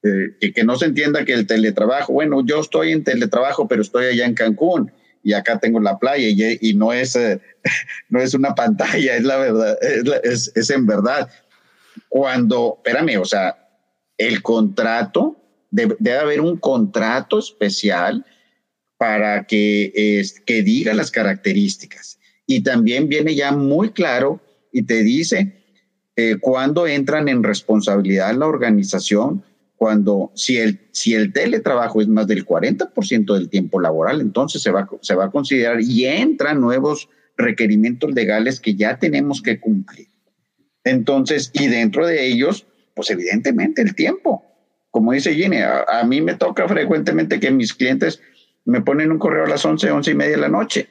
eh, que, no se entienda que el teletrabajo, bueno, yo estoy en teletrabajo, pero estoy allá en Cancún y acá tengo la playa y, no, es, eh, no es una pantalla, es la verdad, es, es en verdad. Cuando, espérame, o sea, el contrato, debe, haber un contrato especial para que, que diga las características. Y también viene ya muy claro y te dice eh, cuándo entran en responsabilidad la organización, cuando si el, si el teletrabajo es más del 40% del tiempo laboral, entonces se va, se va a considerar y entran nuevos requerimientos legales que ya tenemos que cumplir. Entonces, y dentro de ellos, pues evidentemente el tiempo. Como dice Ginny, a, mí me toca frecuentemente que mis clientes me ponen un correo a las 11, 11 y media de la noche.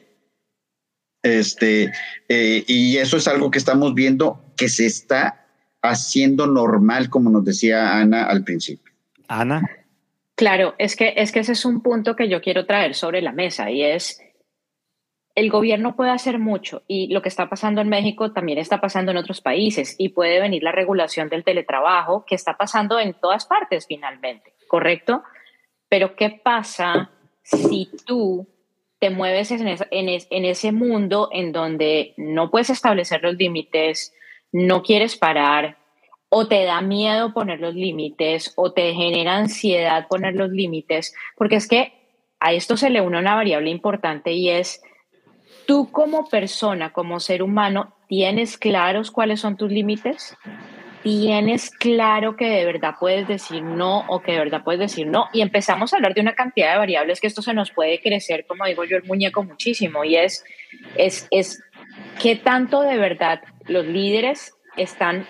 Este, eh, y eso es algo que estamos viendo que se está haciendo normal, como nos decía Ana al principio. Ana. Claro, es que, es que ese es un punto que yo quiero traer sobre la mesa y es el gobierno puede hacer mucho y lo que está pasando en México también está pasando en otros países y puede venir la regulación del teletrabajo que está pasando en todas partes finalmente, ¿correcto? Pero ¿qué pasa si tú te mueves en, ese mundo en donde no puedes establecer los límites, no quieres parar o te da miedo poner los límites o te genera ansiedad poner los límites? Porque es que a esto se le une una variable importante y es tú como persona, como ser humano, ¿tienes claros cuáles son tus límites? ¿Tienes claro que de verdad puedes decir no o que de verdad puedes decir no? Y empezamos a hablar de una cantidad de variables que esto se nos puede crecer, como digo yo, el muñeco muchísimo. Y es, es, es qué tanto de verdad los líderes están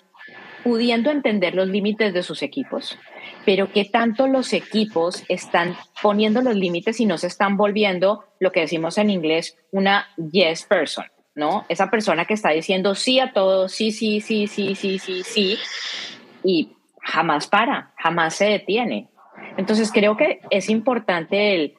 pudiendo entender los límites de sus equipos, pero qué tanto los equipos están poniendo los límites y no se están volviendo lo que decimos en inglés una yes person, ¿no? Esa persona que está diciendo sí a todo, sí, sí, sí, sí, sí, sí, sí, y jamás para, jamás se detiene. Entonces creo que es importante el,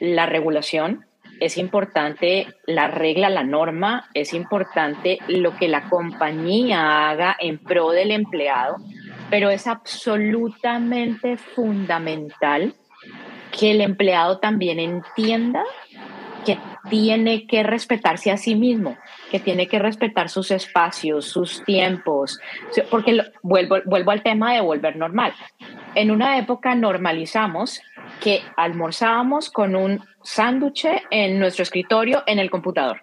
la regulación, es importante la regla, la norma, es importante lo que la compañía haga en pro del empleado, pero es absolutamente fundamental que el empleado también entienda que tiene que respetarse a sí mismo, que tiene que respetar sus espacios, sus tiempos, porque vuelvo, vuelvo al tema de volver normal. En una época normalizamos que almorzábamos con un sándwich en nuestro escritorio en el computador.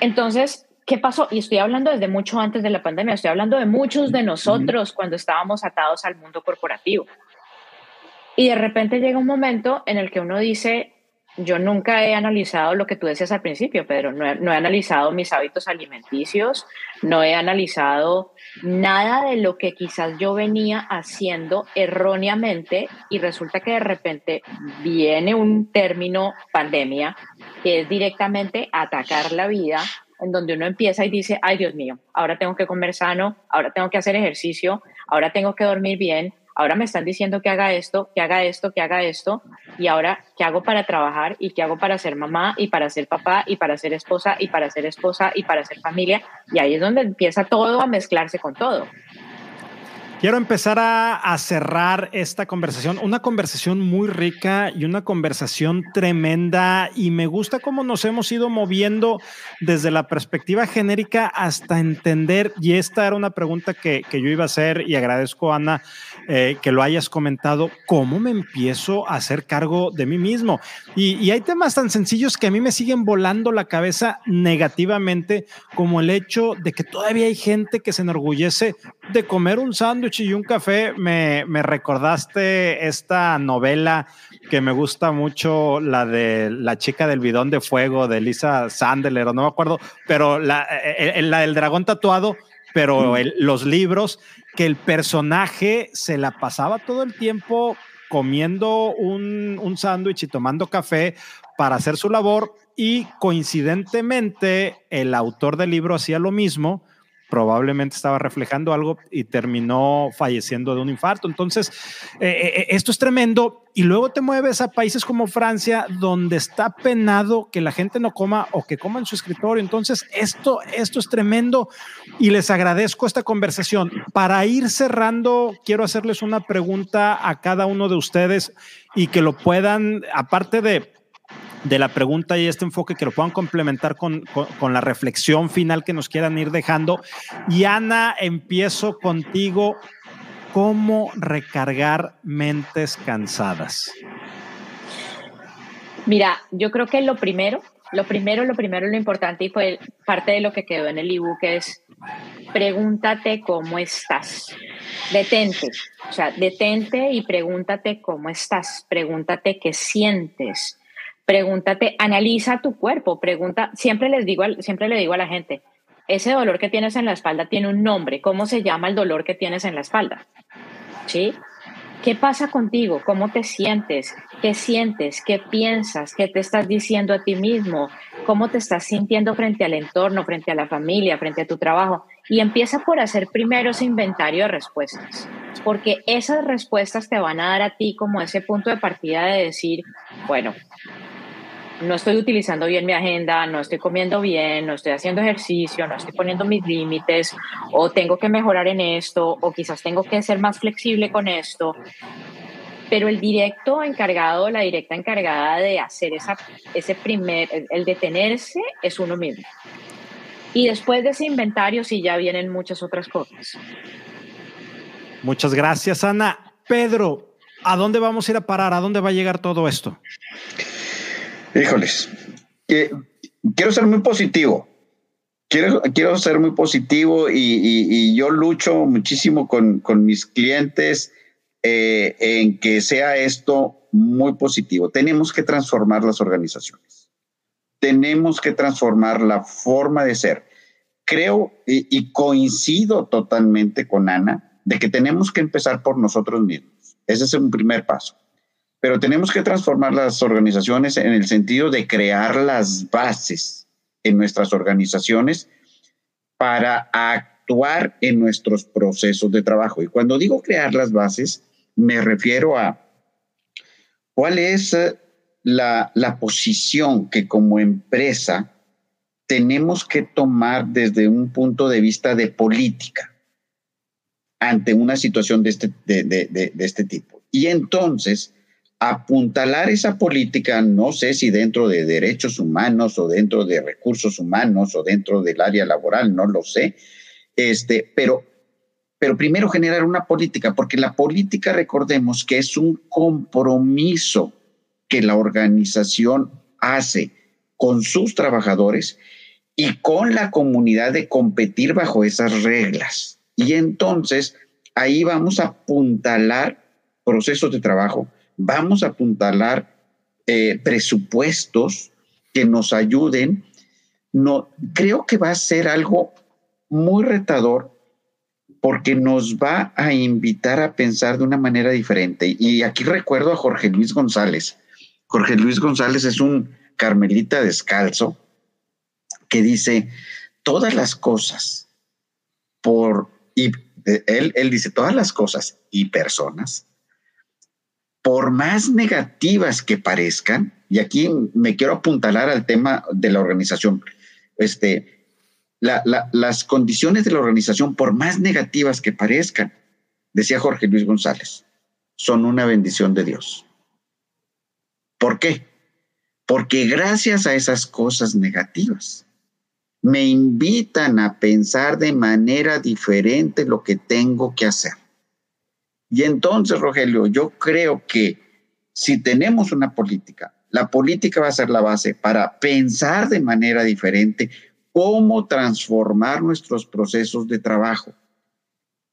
Entonces, ¿qué pasó? Y estoy hablando desde mucho antes de la pandemia, estoy hablando de muchos de nosotros cuando estábamos atados al mundo corporativo. Y de repente llega un momento en el que uno dice, yo nunca he analizado lo que tú decías al principio, Pedro. No he, no he, analizado mis hábitos alimenticios, no he analizado nada de lo que quizás yo venía haciendo erróneamente y resulta que de repente viene un término pandemia que es directamente atacar la vida, en donde uno empieza y dice, ay Dios mío, ahora tengo que comer sano, ahora tengo que hacer ejercicio, ahora tengo que dormir bien, ahora me están diciendo que haga esto, que haga esto, que haga esto, y ahora, ¿qué hago para trabajar? ¿Y qué hago para ser mamá? ¿Y para ser papá? ¿Y para ser esposa? ¿Y para ser esposa? ¿Y para ser familia? Y ahí es donde empieza todo a mezclarse con todo. Quiero empezar a, cerrar esta conversación, una conversación muy rica y una conversación tremenda y me gusta cómo nos hemos ido moviendo desde la perspectiva genérica hasta entender, y esta era una pregunta que, que yo iba a hacer y agradezco Ana eh, que lo hayas comentado, cómo me empiezo a hacer cargo de mí mismo. Y, hay temas tan sencillos que a mí me siguen volando la cabeza negativamente, como el hecho de que todavía hay gente que se enorgullece de comer un sándwich y un café. Me, me recordaste esta novela que me gusta mucho la de la chica del bidón de fuego de Lisa Sandler, o no me acuerdo, pero la, eh, eh, la del dragón tatuado, pero los libros, que el personaje se la pasaba todo el tiempo comiendo un, un sándwich y tomando café para hacer su labor y coincidentemente el autor del libro hacía lo mismo probablemente estaba reflejando algo y terminó falleciendo de un infarto. Entonces, eh, eh, eh, esto es tremendo. Y luego te mueves a países como Francia, donde está penado que la gente no coma o que coma en su escritorio. Entonces, esto, esto es tremendo y les agradezco esta conversación. Para ir cerrando, quiero hacerles una pregunta a cada uno de ustedes y que lo puedan, aparte de de la pregunta y este enfoque que lo puedan complementar con, la reflexión final que nos quieran ir dejando. Y Ana, empiezo contigo. ¿Cómo recargar mentes cansadas? Mira, yo creo que lo primero, lo primero, lo primero, lo importante y fue parte de lo que quedó en el ebook es pregúntate cómo estás. Detente, o sea, detente y pregúntate cómo estás, pregúntate qué sientes, pregúntate, analiza tu cuerpo, pregunta, siempre les digo, siempre le digo a la gente, ese dolor que tienes en la espalda tiene un nombre, ¿cómo se llama el dolor que tienes en la espalda? ¿Sí? ¿Qué pasa contigo? ¿Cómo te sientes? ¿Qué sientes? ¿Qué piensas? ¿Qué te estás diciendo a ti mismo? ¿Cómo te estás sintiendo frente al entorno, frente a la familia, frente a tu trabajo? Y empieza por hacer primero ese inventario de respuestas, porque esas respuestas te van a dar a ti como ese punto de partida de decir, bueno, no estoy utilizando bien mi agenda, no estoy comiendo bien, no estoy haciendo ejercicio, no estoy poniendo mis límites, o tengo que mejorar en esto, o quizás tengo que ser más flexible con esto. Pero el directo encargado, la directa encargada de hacer esa, ese primer, el detenerse es uno mismo. Y después de ese inventario sí ya vienen muchas otras cosas. Muchas gracias, Ana. Pedro, ¿a dónde vamos a ir a parar? ¿A dónde va a llegar todo esto? Híjoles, quiero ser muy positivo. Quiero, quiero ser muy positivo y, yo lucho muchísimo con, mis clientes eh, en que sea esto muy positivo. Tenemos que transformar las organizaciones. Tenemos que transformar la forma de ser. Creo y coincido totalmente con Ana de que tenemos que empezar por nosotros mismos. Ese es un primer paso pero tenemos que transformar las organizaciones en el sentido de crear las bases en nuestras organizaciones para actuar en nuestros procesos de trabajo. Y cuando digo crear las bases, me refiero a cuál es eh, la, la posición que como empresa tenemos que tomar desde un punto de vista de política ante una situación de este, de, de, de este tipo. Y entonces, apuntalar esa política, no sé si dentro de derechos humanos o dentro de recursos humanos o dentro del área laboral, no lo sé, este, pero, pero primero generar una política, porque la política, recordemos que es un compromiso que la organización hace con sus trabajadores y con la comunidad de competir bajo esas reglas. Y entonces ahí vamos a apuntalar procesos de trabajo, vamos a apuntalar eh, presupuestos que nos ayuden. No, creo que va a ser algo muy retador porque nos va a invitar a pensar de una manera diferente. Y aquí recuerdo a Jorge Luis González. Jorge Luis González es un carmelita descalzo que dice, todas las cosas por, y él, él dice, todas las cosas y personas por más negativas que parezcan, y aquí me quiero apuntalar al tema de la organización, este, las condiciones de la organización, por más negativas que parezcan, decía Jorge Luis González, son una bendición de Dios. ¿Por qué? Porque gracias a esas cosas negativas, me invitan a pensar de manera diferente lo que tengo que hacer. Y entonces, Rogelio, yo creo que si tenemos una política, la política va a ser la base para pensar de manera diferente cómo transformar nuestros procesos de trabajo.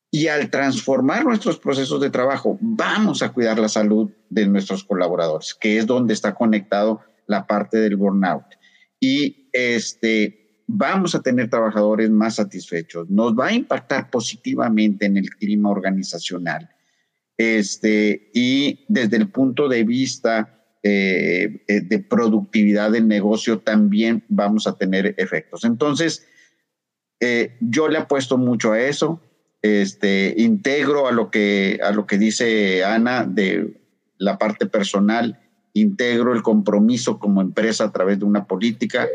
Y al transformar nuestros procesos de trabajo, vamos a cuidar la salud de nuestros colaboradores, que es donde está conectado la parte del burnout. Y este, vamos a tener trabajadores más satisfechos. Nos va a impactar positivamente en el clima organizacional. Este, y desde el punto de vista eh, eh, de productividad del negocio también vamos a tener efectos. Entonces, eh, yo le apuesto mucho a eso. Este, integro a lo que a lo que dice Ana de la parte personal, integro el compromiso como empresa a través de una política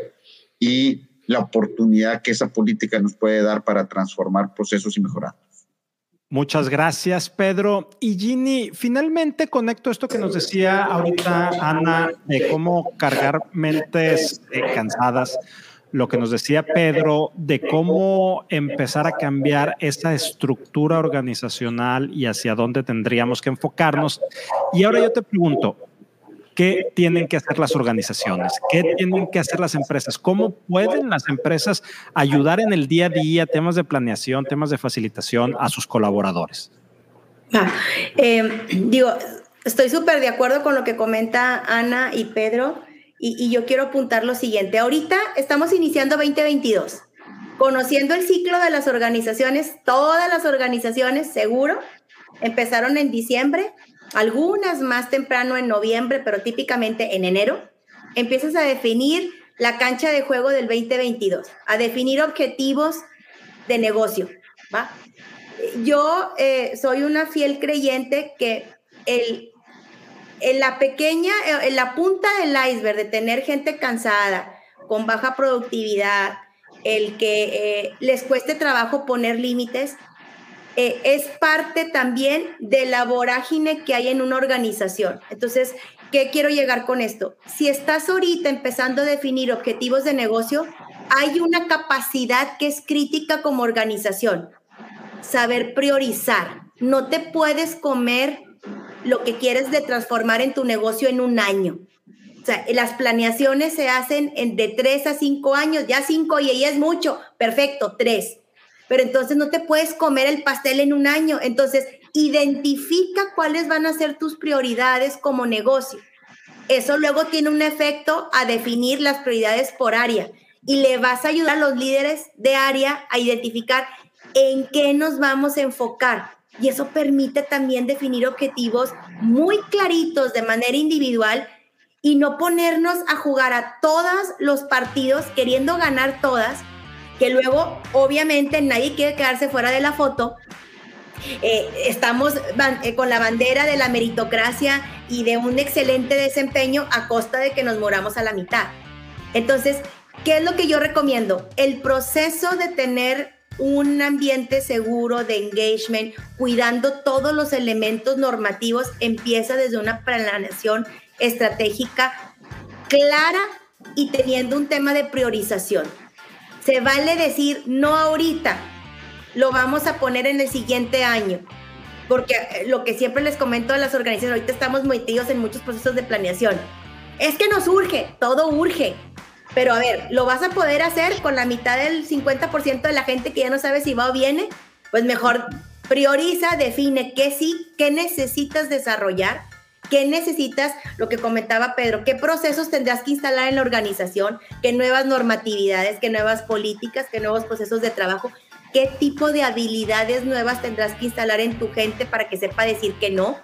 y la oportunidad que esa política nos puede dar para transformar procesos y mejorar. Muchas gracias, Pedro. Y Ginny, finalmente conecto esto que nos decía ahorita Ana de cómo cargar mentes cansadas lo que nos decía Pedro de cómo empezar a cambiar esa estructura organizacional y hacia dónde tendríamos que enfocarnos. Y ahora yo te pregunto, ¿qué tienen que hacer las organizaciones? ¿Qué tienen que hacer las empresas? ¿Cómo pueden las empresas ayudar en el día a día, temas de planeación, temas de facilitación a sus colaboradores? Ah, eh, digo, estoy súper de acuerdo con lo que comenta Ana y Pedro y, yo quiero apuntar lo siguiente. Ahorita estamos iniciando 2022, conociendo el ciclo de las organizaciones, todas las organizaciones, seguro, empezaron en diciembre, algunas más temprano en noviembre, pero típicamente en enero, empiezas a definir la cancha de juego del 2022, a definir objetivos de negocio. ¿va? Yo eh, soy una fiel creyente que el en la pequeña, eh, en la punta del iceberg de tener gente cansada, con baja productividad, el que eh, les cueste trabajo poner límites, eh, es parte también de la vorágine que hay en una organización. Entonces, ¿qué quiero llegar con esto? Si estás ahorita empezando a definir objetivos de negocio, hay una capacidad que es crítica como organización, saber priorizar. No te puedes comer lo que quieres de transformar en tu negocio en un año. O sea, las planeaciones se hacen en de tres a cinco años, ya cinco y ahí es mucho, perfecto, tres. Pero entonces no te puedes comer el pastel en un año. Entonces, identifica cuáles van a ser tus prioridades como negocio. Eso luego tiene un efecto a definir las prioridades por área y le vas a ayudar a los líderes de área a identificar en qué nos vamos a enfocar y eso permite también definir objetivos muy claritos de manera individual y no ponernos a jugar a todos los partidos queriendo ganar todas, que luego obviamente nadie quiere quedarse fuera de la foto. Eh, estamos eh, con la bandera de la meritocracia y de un excelente desempeño a costa de que nos moramos a la mitad. Entonces, ¿qué es lo que yo recomiendo? El proceso de tener un ambiente seguro de engagement, cuidando todos los elementos normativos, empieza desde una planeación estratégica clara y teniendo un tema de priorización. Se vale decir, no ahorita, lo vamos a poner en el siguiente año, porque eh, lo que siempre les comento a las organizaciones, ahorita estamos metidos en muchos procesos de planeación. Es que nos urge, todo urge, pero a ver, ¿lo vas a poder hacer con la mitad del 50% de la gente que ya no sabe si va o viene? Pues mejor prioriza, define qué sí, qué necesitas desarrollar, qué necesitas, lo que comentaba Pedro, qué procesos tendrás que instalar en la organización, qué nuevas normatividades, qué nuevas políticas, qué nuevos procesos de trabajo, qué tipo de habilidades nuevas tendrás que instalar en tu gente para que sepa decir que no,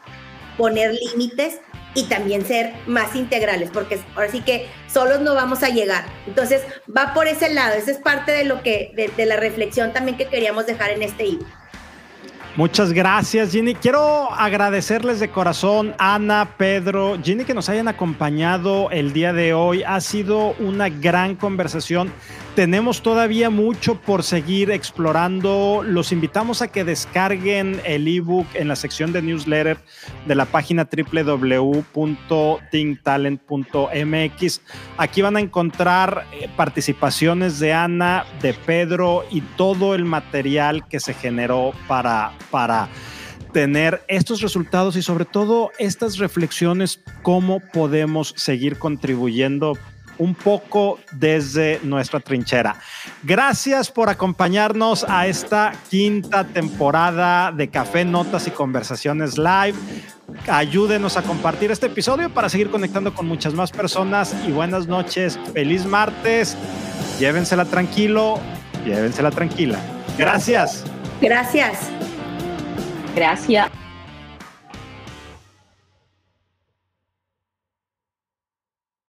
poner límites y también ser más integrales, porque ahora sí que solos no vamos a llegar. Entonces, va por ese lado, esa es parte de lo que, de, de la reflexión también que queríamos dejar en este libro. Muchas gracias, Ginny. Quiero agradecerles de corazón, Ana, Pedro, Ginny, que nos hayan acompañado el día de hoy. Ha sido una gran conversación. Tenemos todavía mucho por seguir explorando. Los invitamos a que descarguen el ebook en la sección de newsletter de la página www.thinktalent.mx. Aquí van a encontrar eh, participaciones de Ana, de Pedro y todo el material que se generó para, para tener estos resultados y sobre todo estas reflexiones, cómo podemos seguir contribuyendo un poco desde nuestra trinchera. Gracias por acompañarnos a esta quinta temporada de Café, Notas y Conversaciones Live. ayúdenos a compartir este episodio para seguir conectando con muchas más personas y buenas noches, feliz martes, llévensela tranquilo, llévensela tranquila. Gracias. Gracias. Gracias.